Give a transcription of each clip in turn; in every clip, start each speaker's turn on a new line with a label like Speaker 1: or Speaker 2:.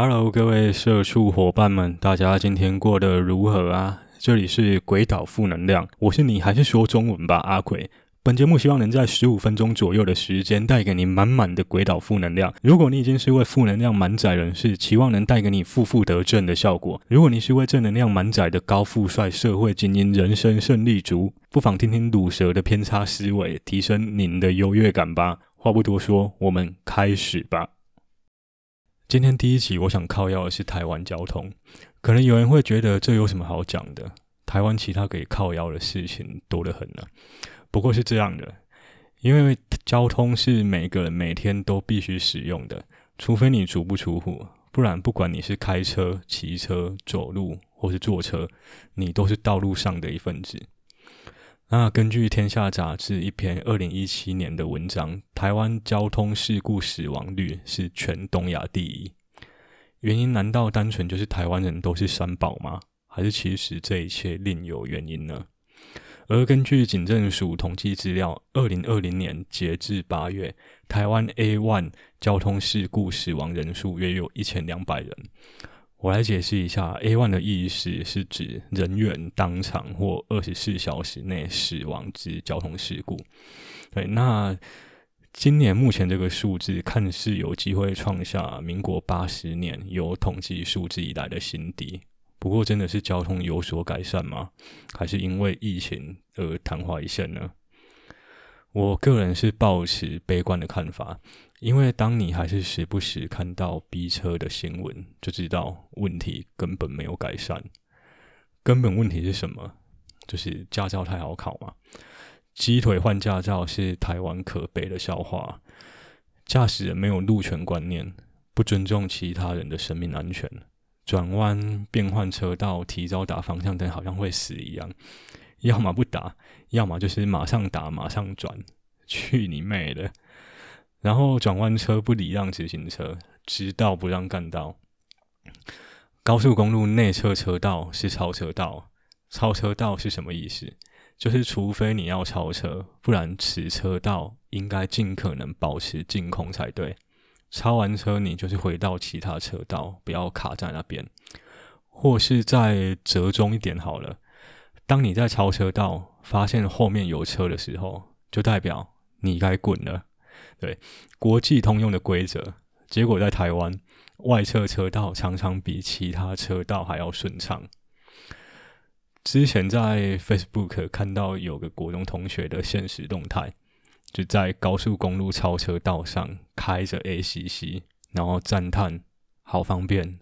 Speaker 1: Hello，各位社畜伙伴们，大家今天过得如何啊？这里是鬼岛负能量，我是你还是说中文吧，阿奎。本节目希望能在十五分钟左右的时间带给你满满的鬼岛负能量。如果你已经是位负能量满载人士，期望能带给你负负得正的效果；如果你是位正能量满载的高富帅社会精英、人生胜利组，不妨听听鲁蛇的偏差思维，提升您的优越感吧。话不多说，我们开始吧。今天第一集，我想靠腰的是台湾交通。可能有人会觉得这有什么好讲的？台湾其他可以靠腰的事情多得很呢。不过是这样的，因为交通是每个人每天都必须使用的，除非你足不出户，不然不管你是开车、骑车、走路或是坐车，你都是道路上的一份子。那根据《天下》杂志一篇二零一七年的文章，台湾交通事故死亡率是全东亚第一。原因难道单纯就是台湾人都是三宝吗？还是其实这一切另有原因呢？而根据警政署统计资料，二零二零年截至八月，台湾 A one 交通事故死亡人数约有一千两百人。我来解释一下，A1 的意思是指人员当场或二十四小时内死亡之交通事故。对，那今年目前这个数字看似有机会创下民国八十年有统计数字以来的新低。不过，真的是交通有所改善吗？还是因为疫情而昙花一现呢？我个人是抱持悲观的看法，因为当你还是时不时看到逼车的新闻，就知道问题根本没有改善。根本问题是什么？就是驾照太好考嘛。鸡腿换驾照是台湾可悲的笑话。驾驶人没有路权观念，不尊重其他人的生命安全。转弯、变换车道、提早打方向灯，好像会死一样。要么不打，要么就是马上打、马上转，去你妹的！然后转弯车不礼让直行车，直道不让干道。高速公路内侧车道是超车道，超车道是什么意思？就是除非你要超车，不然此车道应该尽可能保持净空才对。超完车，你就是回到其他车道，不要卡在那边，或是再折中一点好了。当你在超车道发现后面有车的时候，就代表你该滚了。对，国际通用的规则。结果在台湾，外侧车道常常比其他车道还要顺畅。之前在 Facebook 看到有个国中同学的现实动态。就在高速公路超车道上开着 ACC，然后赞叹好方便。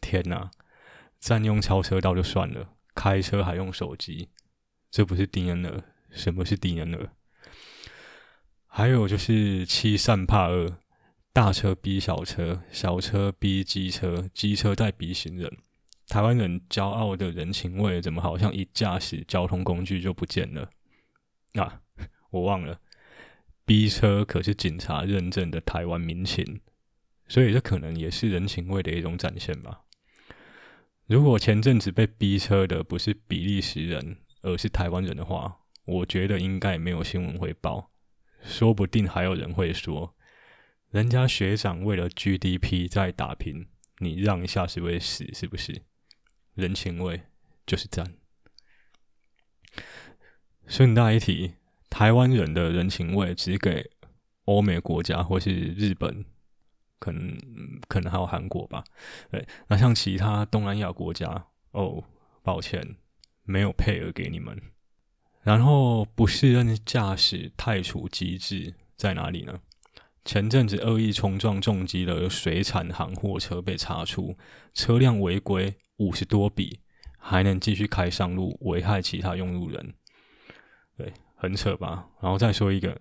Speaker 1: 天哪，占用超车道就算了，开车还用手机，这不是低能儿？什么是低能儿？还有就是欺善怕恶，大车逼小车，小车逼机车，机车在逼行人。台湾人骄傲的人情味，怎么好像一驾驶交通工具就不见了？啊，我忘了。逼车可是警察认证的台湾民情，所以这可能也是人情味的一种展现吧。如果前阵子被逼车的不是比利时人，而是台湾人的话，我觉得应该没有新闻会报，说不定还有人会说，人家学长为了 GDP 在打拼，你让一下是会死是不是？人情味就是赞。顺带一提。台湾人的人情味只给欧美国家或是日本，可能可能还有韩国吧。对，那像其他东南亚国家，哦，抱歉，没有配额给你们。然后不适任驾驶太除机制在哪里呢？前阵子恶意冲撞重击了水产行货车被查出，车辆违规五十多笔，还能继续开上路，危害其他用路人。对。很扯吧？然后再说一个，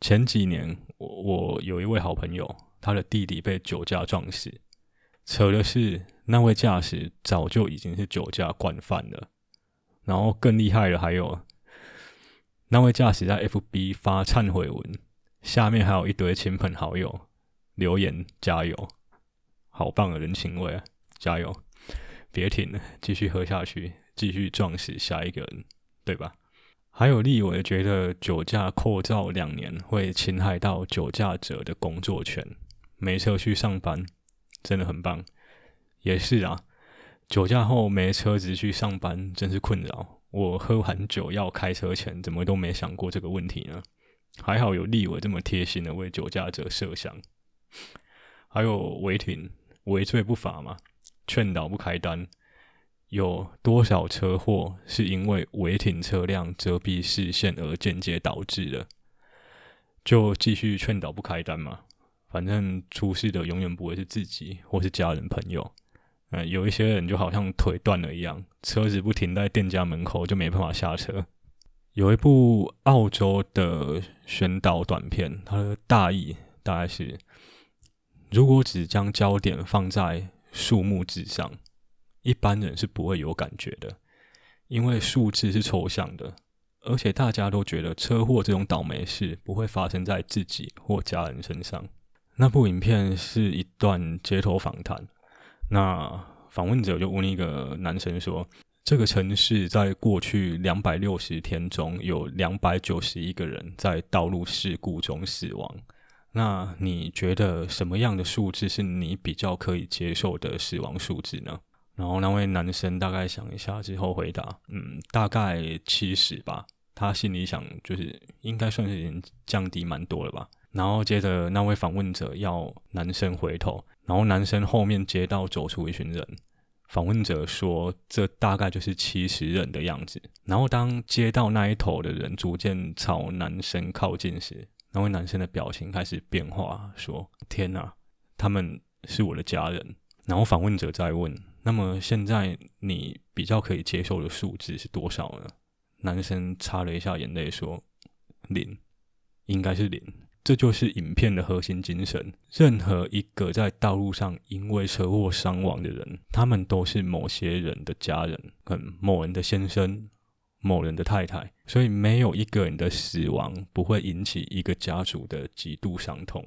Speaker 1: 前几年我我有一位好朋友，他的弟弟被酒驾撞死。扯的是那位驾驶早就已经是酒驾惯犯了。然后更厉害的还有，那位驾驶在 FB 发忏悔文，下面还有一堆亲朋好友留言加油，好棒的人情味啊！加油，别停了，继续喝下去，继续撞死下一个人，对吧？还有立委觉得酒驾扣照两年会侵害到酒驾者的工作权，没车去上班，真的很棒。也是啊，酒驾后没车子去上班，真是困扰。我喝完酒要开车前，怎么都没想过这个问题呢？还好有立委这么贴心的为酒驾者设想。还有违停，违罪不罚嘛，劝导不开单。有多少车祸是因为违停车辆遮蔽视线而间接导致的？就继续劝导不开单嘛，反正出事的永远不会是自己或是家人朋友。嗯，有一些人就好像腿断了一样，车子不停在店家门口就没办法下车。有一部澳洲的宣导短片，它的大意大概是：如果只将焦点放在数目字上。一般人是不会有感觉的，因为数字是抽象的，而且大家都觉得车祸这种倒霉事不会发生在自己或家人身上。那部影片是一段街头访谈，那访问者就问一个男生说：“这个城市在过去两百六十天中有两百九十一个人在道路事故中死亡，那你觉得什么样的数字是你比较可以接受的死亡数字呢？”然后那位男生大概想一下之后回答：“嗯，大概七十吧。”他心里想，就是应该算是已经降低蛮多了吧。然后接着那位访问者要男生回头，然后男生后面街道走出一群人。访问者说：“这大概就是七十人的样子。”然后当街道那一头的人逐渐朝男生靠近时，那位男生的表情开始变化，说：“天哪，他们是我的家人。”然后访问者再问。那么现在你比较可以接受的数字是多少呢？男生擦了一下眼泪说：“零，应该是零。”这就是影片的核心精神。任何一个在道路上因为车祸伤亡的人，他们都是某些人的家人，嗯，某人的先生、某人的太太。所以没有一个人的死亡不会引起一个家族的极度伤痛，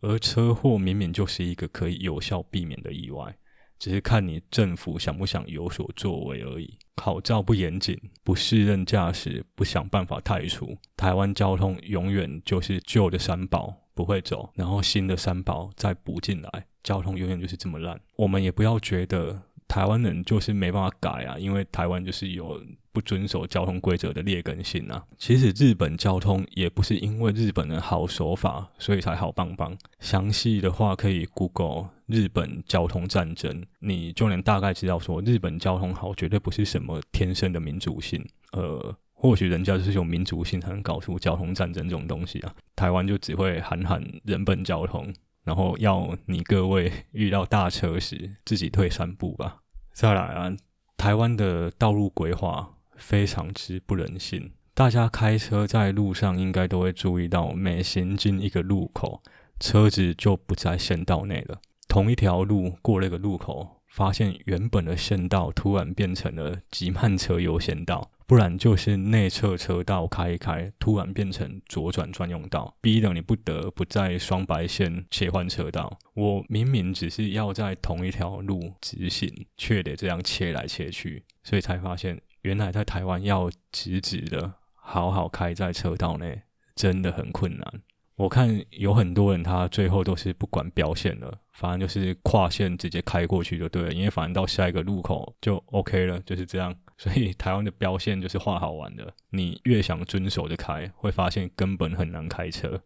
Speaker 1: 而车祸明明就是一个可以有效避免的意外。只是看你政府想不想有所作为而已。考照不严谨，不适任驾驶，不想办法汰除，台湾交通永远就是旧的三宝不会走，然后新的三宝再补进来，交通永远就是这么烂。我们也不要觉得。台湾人就是没办法改啊，因为台湾就是有不遵守交通规则的劣根性啊。其实日本交通也不是因为日本人好守法，所以才好棒棒。详细的话可以 Google 日本交通战争，你就能大概知道说日本交通好绝对不是什么天生的民主性。呃，或许人家就是有民主性才能搞出交通战争这种东西啊。台湾就只会喊喊人本交通。然后要你各位遇到大车时自己退三步吧。再来啊，台湾的道路规划非常之不人性。大家开车在路上应该都会注意到，每行进一个路口，车子就不在线道内了。同一条路过了个路口，发现原本的线道突然变成了急慢车优先道。不然就是内侧车道开一开，突然变成左转专用道，逼得你不得不在双白线切换车道。我明明只是要在同一条路直行，却得这样切来切去，所以才发现，原来在台湾要直直的好好开在车道内，真的很困难。我看有很多人，他最后都是不管标线了，反正就是跨线直接开过去就对了，因为反正到下一个路口就 OK 了，就是这样。所以台湾的标线就是画好玩的，你越想遵守的开，会发现根本很难开车。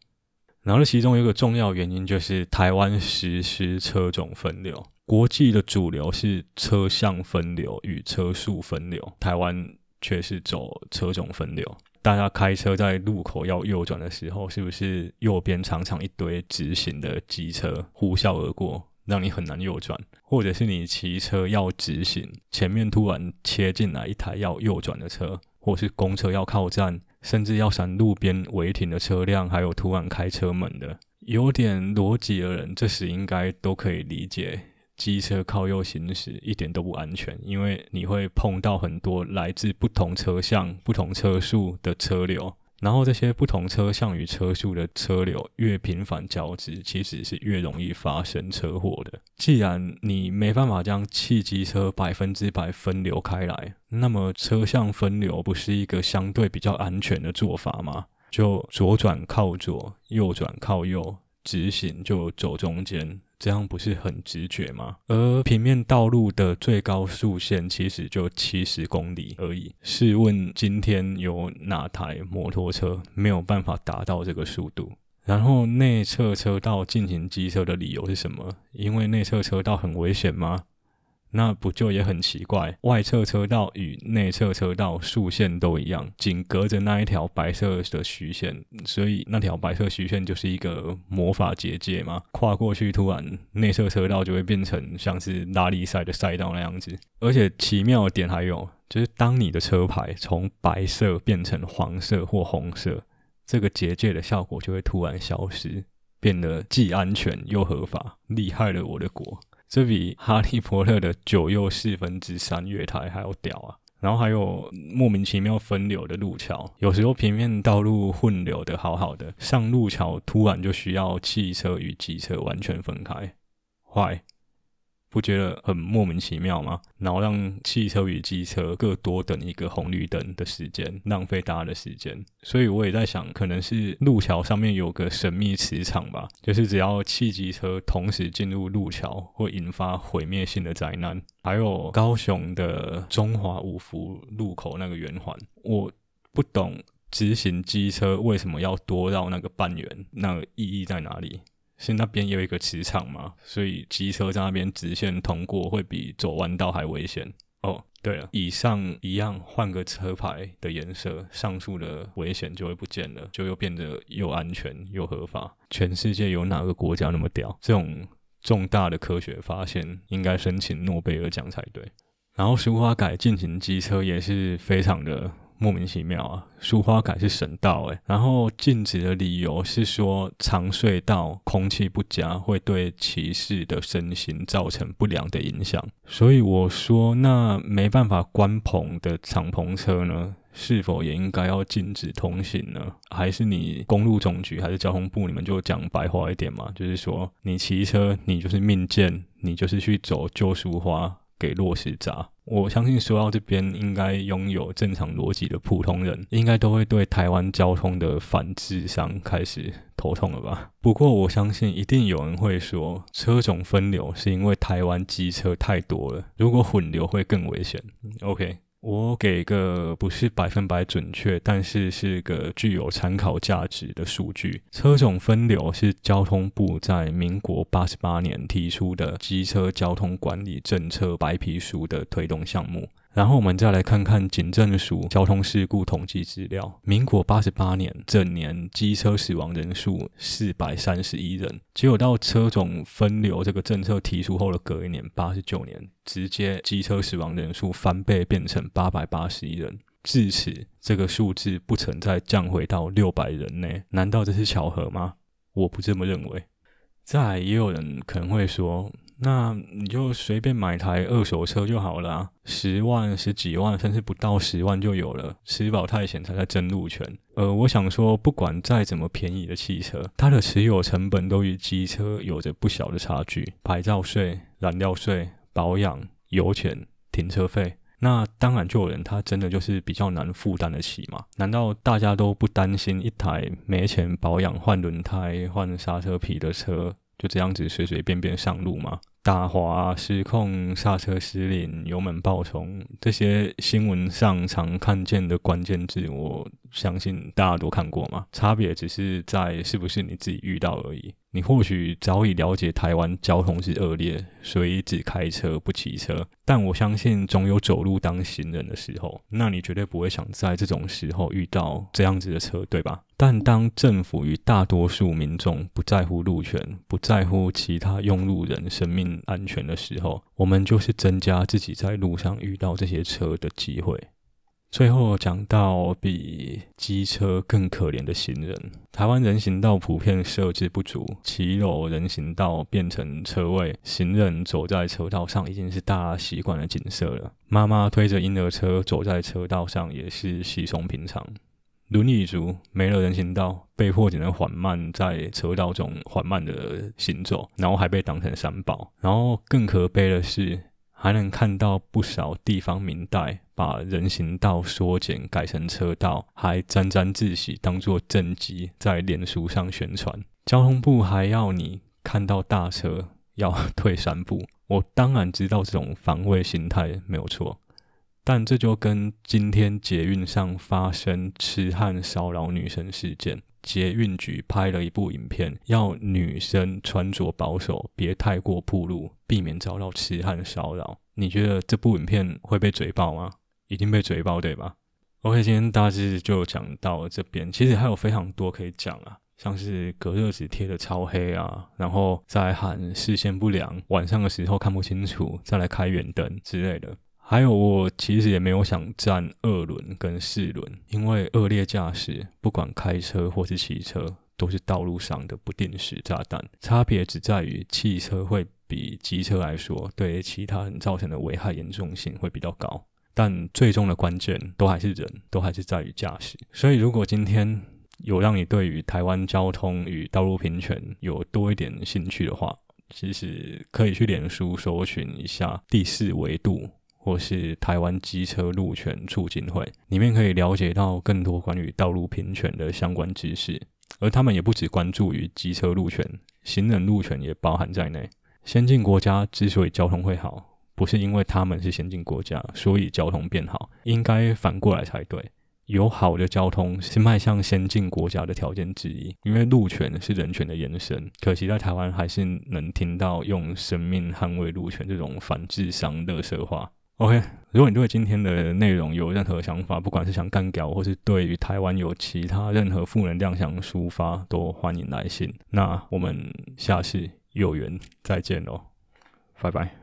Speaker 1: 然后其中有一个重要原因就是台湾实施车种分流，国际的主流是车向分流与车速分流，台湾却是走车种分流。大家开车在路口要右转的时候，是不是右边常常一堆直行的机车呼啸而过，让你很难右转？或者是你骑车要直行，前面突然切进来一台要右转的车，或是公车要靠站，甚至要闪路边违停的车辆，还有突然开车门的，有点逻辑的人，这时应该都可以理解。机车靠右行驶一点都不安全，因为你会碰到很多来自不同车向、不同车速的车流，然后这些不同车向与车速的车流越频繁交织，其实是越容易发生车祸的。既然你没办法将汽机车百分之百分流开来，那么车向分流不是一个相对比较安全的做法吗？就左转靠左，右转靠右，直行就走中间。这样不是很直觉吗？而平面道路的最高速限其实就七十公里而已。试问今天有哪台摩托车没有办法达到这个速度？然后内侧车道进行机车的理由是什么？因为内侧车道很危险吗？那不就也很奇怪？外侧车道与内侧车道竖线都一样，仅隔着那一条白色的虚线，所以那条白色虚线就是一个魔法结界嘛，跨过去，突然内侧车道就会变成像是拉力赛的赛道那样子。而且奇妙的点还有，就是当你的车牌从白色变成黄色或红色，这个结界的效果就会突然消失，变得既安全又合法，厉害了我的国！这比《哈利波特》的九又四分之三月台还要屌啊！然后还有莫名其妙分流的路桥，有时候平面道路混流的好好的，上路桥突然就需要汽车与机车完全分开，坏。不觉得很莫名其妙吗？然后让汽车与机车各多等一个红绿灯的时间，浪费大家的时间。所以我也在想，可能是路桥上面有个神秘磁场吧，就是只要汽机车同时进入路桥，会引发毁灭性的灾难。还有高雄的中华五福路口那个圆环，我不懂直行机车为什么要多绕那个半圆，那个意义在哪里？是那边有一个磁场嘛，所以机车在那边直线通过会比走弯道还危险。哦，对了，以上一样换个车牌的颜色，上述的危险就会不见了，就又变得又安全又合法。全世界有哪个国家那么屌？这种重大的科学发现应该申请诺贝尔奖才对。然后苏花改进行机车也是非常的。莫名其妙啊！苏花改是省道诶，然后禁止的理由是说长隧道空气不佳，会对骑士的身心造成不良的影响。所以我说，那没办法关棚的敞篷车呢，是否也应该要禁止通行呢？还是你公路总局还是交通部，你们就讲白话一点嘛？就是说，你骑车你就是命贱，你就是去走旧苏花。给落实闸，我相信说到这边，应该拥有正常逻辑的普通人，应该都会对台湾交通的反智商开始头痛了吧？不过我相信一定有人会说，车种分流是因为台湾机车太多了，如果混流会更危险。OK。我给个不是百分百准确，但是是个具有参考价值的数据。车种分流是交通部在民国八十八年提出的机车交通管理政策白皮书的推动项目。然后我们再来看看警政署交通事故统计资料。民国八十八年整年机车死亡人数四百三十一人，结果到车种分流这个政策提出后的隔一年八十九年，直接机车死亡人数翻倍变成八百八十一人。至此，这个数字不曾再降回到六百人内。难道这是巧合吗？我不这么认为。再来，也有人可能会说。那你就随便买台二手车就好了啊，十万、十几万，甚至不到十万就有了。吃饱太闲才在争路权。呃，我想说，不管再怎么便宜的汽车，它的持有成本都与机车有着不小的差距。牌照税、燃料税、保养、油钱、停车费，那当然就有人他真的就是比较难负担得起嘛。难道大家都不担心一台没钱保养、换轮胎、换刹车皮的车就这样子随随便便上路吗？打滑、失控、刹车失灵、油门爆冲，这些新闻上常看见的关键字，我相信大家都看过嘛。差别只是在是不是你自己遇到而已。你或许早已了解台湾交通是恶劣，所以只开车不骑车。但我相信总有走路当行人的时候，那你绝对不会想在这种时候遇到这样子的车，对吧？但当政府与大多数民众不在乎路权，不在乎其他用路人生命安全的时候，我们就是增加自己在路上遇到这些车的机会。最后讲到比机车更可怜的行人，台湾人行道普遍设置不足，骑楼人行道变成车位，行人走在车道上已经是大家习惯的景色了。妈妈推着婴儿车走在车道上也是稀松平常。轮椅族没了人行道，被迫只能缓慢在车道中缓慢的行走，然后还被当成三宝。然后更可悲的是。还能看到不少地方民代把人行道缩减改成车道，还沾沾自喜，当作政绩在脸书上宣传。交通部还要你看到大车要退三步。我当然知道这种防卫心态没有错，但这就跟今天捷运上发生痴汉骚扰女生事件，捷运局拍了一部影片，要女生穿着保守，别太过暴露，避免遭到痴汉骚扰。你觉得这部影片会被嘴爆吗？已经被嘴爆对吧？OK，今天大致就讲到这边，其实还有非常多可以讲啊。像是隔热纸贴的超黑啊，然后再喊视线不良，晚上的时候看不清楚，再来开远灯之类的。还有，我其实也没有想站二轮跟四轮，因为恶劣驾驶，不管开车或是骑车，都是道路上的不定时炸弹。差别只在于汽车会比机车来说，对其他人造成的危害严重性会比较高，但最终的关键都还是人，都还是在于驾驶。所以，如果今天，有让你对于台湾交通与道路平权有多一点兴趣的话，其实可以去脸书搜寻一下第四维度，或是台湾机车路权促进会，里面可以了解到更多关于道路平权的相关知识。而他们也不只关注于机车路权，行人路权也包含在内。先进国家之所以交通会好，不是因为他们是先进国家，所以交通变好，应该反过来才对。有好的交通是迈向先进国家的条件之一，因为路权是人权的延伸。可惜在台湾还是能听到用生命捍卫路权这种反智商垃圾话。OK，如果你对今天的内容有任何想法，不管是想干掉，或是对于台湾有其他任何负能量想抒发，都欢迎来信。那我们下次有缘再见喽，拜拜。